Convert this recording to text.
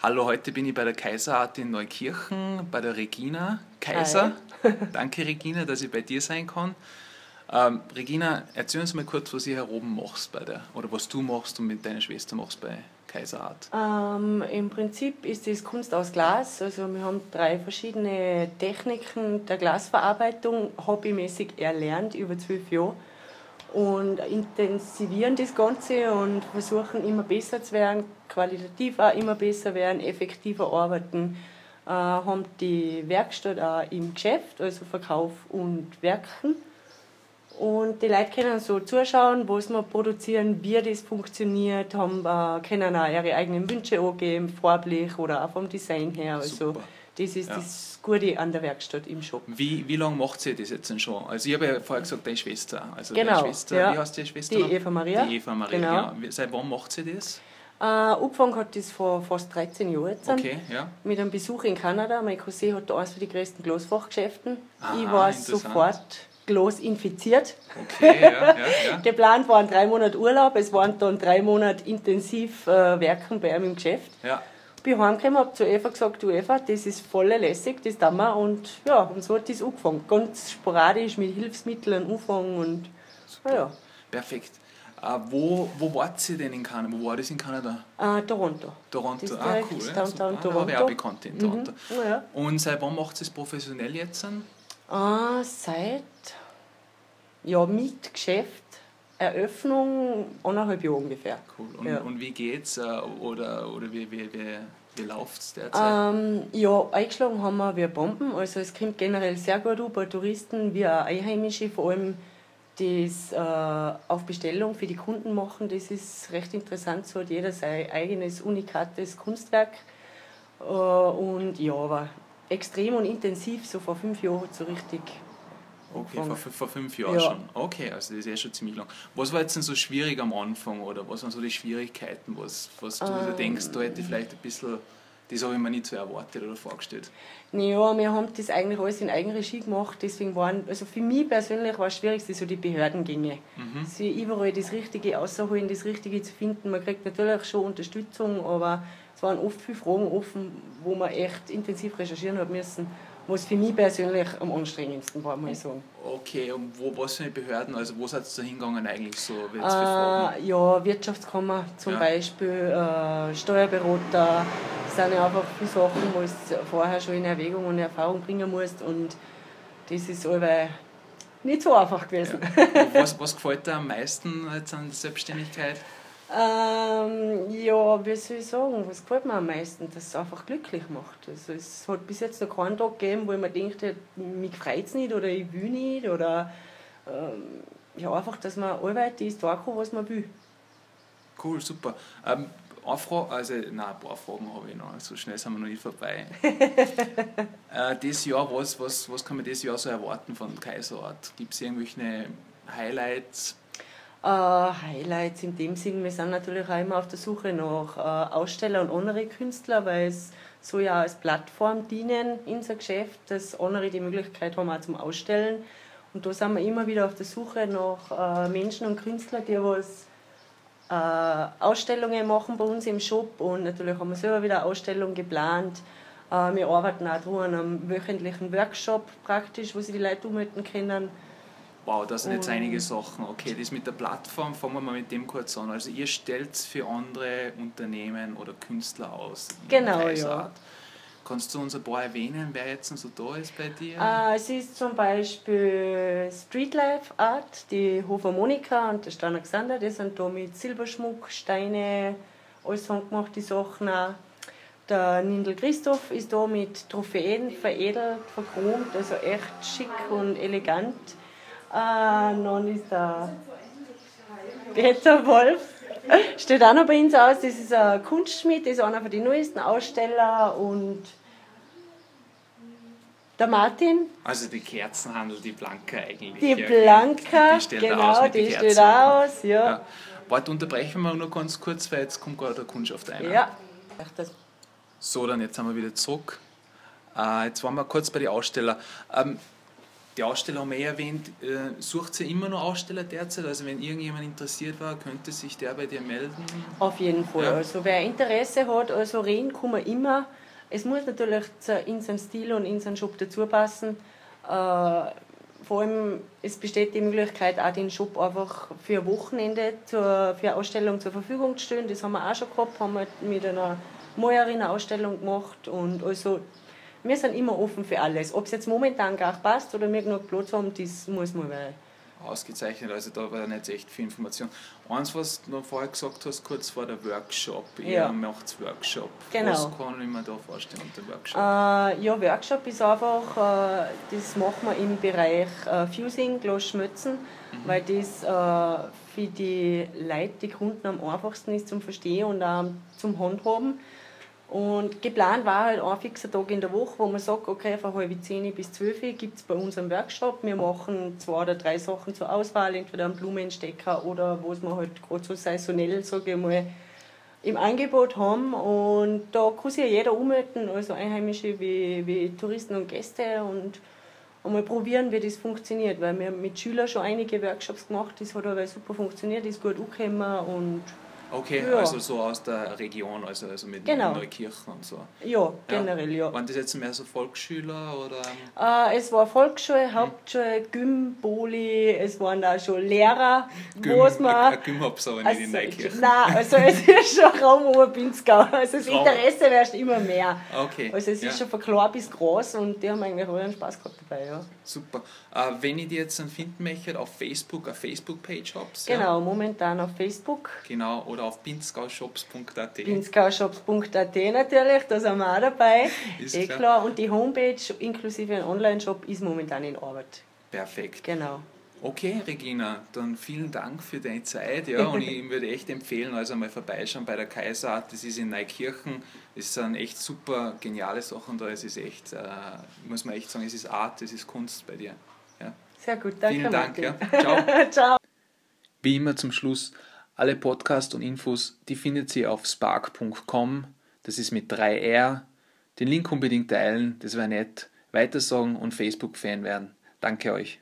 Hallo, heute bin ich bei der Kaiserart in Neukirchen, bei der Regina Kaiser. Danke, Regina, dass ich bei dir sein kann. Ähm, Regina, erzähl uns mal kurz, was ihr hier oben machst bei der, oder was du machst und mit deiner Schwester machst bei Kaiserart. Ähm, Im Prinzip ist das Kunst aus Glas. Also wir haben drei verschiedene Techniken der Glasverarbeitung hobbymäßig erlernt über zwölf Jahre und intensivieren das Ganze und versuchen immer besser zu werden, qualitativ auch immer besser werden, effektiver arbeiten. Äh, haben die Werkstatt auch im Geschäft, also Verkauf und Werken. Und die Leute können so zuschauen, was wir produzieren, wie das funktioniert, haben, äh, können auch ihre eigenen Wünsche angeben, farblich oder auch vom Design her. Also Super. Das ist ja. das Gute an der Werkstatt im Shop. Wie, wie lange macht sie das jetzt denn schon? Also ich habe ja vorher gesagt, deine Schwester. Also genau, Schwester, ja. wie heißt die Schwester? Die Eva Maria. Die Eva Maria, genau. genau. Seit wann macht sie das? Äh, angefangen hat das vor fast 13 Jahren jetzt. Okay, ja. Mit einem Besuch in Kanada. Mein Cousin hat da eines für die größten Glasfachgeschäfte. ich war sofort Glas infiziert. Okay, ja, ja, ja. Geplant waren drei Monate Urlaub, es waren dann drei Monate intensiv äh, Werken bei ihm im Geschäft. Ja bin heimgekommen, habe zu Eva gesagt, du Eva, das ist voll lässig, das tun wir. Und ja, und so hat das angefangen. Ganz sporadisch mit Hilfsmitteln angefangen und Super. ja. Perfekt. Uh, wo, wo wart ihr denn in Kanada? Wo war das in Kanada? Uh, Toronto. Toronto, das ah cool. Downtown ah, Toronto. habe ich auch bekannt in Toronto. Mhm. Ja. Und seit wann macht ihr es professionell jetzt? Uh, seit, ja, mit Geschäft, Eröffnung anderthalb Jahre ungefähr. Cool. Und, ja. und wie geht's? Oder, oder wie, wie, wie wie läuft es derzeit? Ähm, ja, eingeschlagen haben wir wie Bomben. Also es kommt generell sehr gut an bei Touristen wie auch Einheimische, vor allem das äh, auf Bestellung für die Kunden machen. Das ist recht interessant. So hat jeder sein eigenes unikates Kunstwerk. Äh, und ja, aber extrem und intensiv, so vor fünf Jahren so richtig Okay, vor, vor, fünf Jahren ja. schon. Okay, also das ist ja schon ziemlich lang. Was war jetzt denn so schwierig am Anfang oder was waren so die Schwierigkeiten, was, was du ähm, denkst, da hätte ich vielleicht ein bisschen, das habe ich mir nicht so erwartet oder vorgestellt? Naja, wir haben das eigentlich alles in Eigenregie gemacht, deswegen waren, also für mich persönlich war das Schwierigste so die Behördengänge. Mhm. Sie überall das Richtige auszuholen, das Richtige zu finden. Man kriegt natürlich schon Unterstützung, aber es waren oft viele Fragen offen, wo man echt intensiv recherchieren hat müssen was für mich persönlich am anstrengendsten war, muss ich sagen. Okay, und wo, was für Behörden, also wo seid ihr da hingegangen eigentlich so? Äh, ja, Wirtschaftskammer zum ja. Beispiel, äh, Steuerberater, das sind ja einfach viele Sachen, wo du vorher schon in Erwägung und Erfahrung bringen musst und das ist allweil nicht so einfach gewesen. Ja. Was, was gefällt dir am meisten jetzt an der Selbstständigkeit? Ähm, ja, wie soll ich sagen, was gefällt mir am meisten, dass es einfach glücklich macht. Also es hat bis jetzt noch keinen Tag gegeben, wo ich mir denke, mich freut es nicht oder ich will nicht oder ähm, ja, einfach, dass man arbeitet, das tun kann, was man will. Cool, super. Ähm, eine Frage, also nein, ein paar Fragen habe ich noch, so schnell sind wir noch nicht vorbei. äh, das Jahr, was, was, was kann man das Jahr so erwarten von Kaiserort? Gibt es irgendwelche Highlights? Äh, Highlights in dem Sinn, wir sind natürlich auch immer auf der Suche nach äh, Aussteller und andere Künstler, weil es so ja als Plattform dienen in unser Geschäft, dass andere die Möglichkeit haben auch zum Ausstellen. Und da sind wir immer wieder auf der Suche nach äh, Menschen und Künstlern, die was Ausstellungen machen bei uns im Shop und natürlich haben wir selber wieder Ausstellungen geplant. Äh, wir arbeiten auch an einem wöchentlichen Workshop praktisch, wo sie die Leute umhalten können Wow, das sind jetzt einige Sachen. Okay, das mit der Plattform, fangen wir mal mit dem kurz an. Also ihr stellt für andere Unternehmen oder Künstler aus. Genau, ja. Kannst du uns ein paar erwähnen, wer jetzt so da ist bei dir? Äh, es ist zum Beispiel Streetlife Art, die Hofer Monika und der Stein Alexander, die sind da mit Silberschmuck, Steine, alles handgemachte Sachen auch. Der Nindel Christoph ist da mit Trophäen veredelt, verchromt, also echt schick und elegant. Ah, noch ist der Peter Wolf. Steht auch noch bei uns aus. Das ist ein Kunstschmied, das ist einer von den neuesten Aussteller und der Martin. Also die Kerzenhandel, die Blanca eigentlich. Die Blanca, die, die genau, die steht aus, ja. ja. Warte, unterbrechen wir nur ganz kurz, weil jetzt kommt gerade der Kundschaft ein. Ja. So, dann jetzt sind wir wieder zurück. Äh, jetzt waren wir kurz bei den Ausstellern. Ähm, die Aussteller haben wir erwähnt, äh, sucht sie immer noch Aussteller derzeit? Also wenn irgendjemand interessiert war, könnte sich der bei dir melden? Auf jeden Fall. Ja. Also wer Interesse hat, also reden kann man immer. Es muss natürlich in seinen Stil und in seinen Shop dazu passen. Äh, vor allem, es besteht die Möglichkeit, auch den Shop einfach für Wochenende zur, für Ausstellung zur Verfügung zu stellen. Das haben wir auch schon gehabt, haben wir mit einer Malerin eine Ausstellung gemacht. Und also wir sind immer offen für alles. Ob es jetzt momentan gar passt oder wir genug Platz haben, das muss man weil Ausgezeichnet, also da war nicht echt viel Information. Eins, was du noch vorher gesagt hast, kurz vor der Workshop, ja. ihr macht Workshop. Genau. Was kann ich mir da vorstellen unter Workshop? Äh, ja, Workshop ist einfach, äh, das machen wir im Bereich äh, Fusing, Glasschmützen, mhm. weil das äh, für die Leute, die Kunden am einfachsten ist zum Verstehen und auch zum Handhaben. Und geplant war halt ein fixer Tag in der Woche, wo man sagt, okay, von halb zehn bis zwölf gibt es bei uns einen Workshop. Wir machen zwei oder drei Sachen zur Auswahl, entweder einen Blumenstecker oder was wir halt gerade so saisonell, sage ich mal, im Angebot haben. Und da kann sich ja jeder ummelden, also Einheimische wie, wie Touristen und Gäste und einmal probieren, wie das funktioniert, weil wir mit Schülern schon einige Workshops gemacht, das hat aber super funktioniert, ist gut angekommen und Okay, ja. also so aus der Region, also, also mit genau. Neukirchen und so. Ja, generell, ja. ja. Waren das jetzt mehr so Volksschüler oder? Äh, es war Volksschule, Hauptschule, Gym, Boli, es waren da schon Lehrer, Gym, was man... Ein Gym hab's aber nicht also, in Neukirchen. Nein, also es ist schon Raum Oberbinzgau, also das Interesse wärst immer mehr. Okay. Also es ist schon von klar bis groß und die haben eigentlich alle einen Spaß gehabt dabei, ja. Super. Äh, wenn ich die jetzt dann finden möchte, auf Facebook, eine Facebook-Page hab's? Genau, momentan auf Facebook. Genau, oder auf pinzgaushops.at. Pinzgaushops.at natürlich, da sind wir auch dabei. Ist eh klar. klar. Und die Homepage inklusive ein Online-Shop ist momentan in Arbeit. Perfekt. Genau. Okay, Regina, dann vielen Dank für deine Zeit. Ja, und ich würde echt empfehlen, also mal vorbeischauen bei der Kaiserart. Das ist in Neukirchen. Das sind echt super geniale Sachen da. Es ist echt, äh, muss man echt sagen, es ist Art, es ist Kunst bei dir. Ja. Sehr gut, danke. Vielen Dank. Ja. Ciao. Ciao. Wie immer zum Schluss alle Podcasts und Infos, die findet ihr auf spark.com. Das ist mit 3R. Den Link unbedingt teilen, das wäre nett. Weitersagen und Facebook-Fan werden. Danke euch.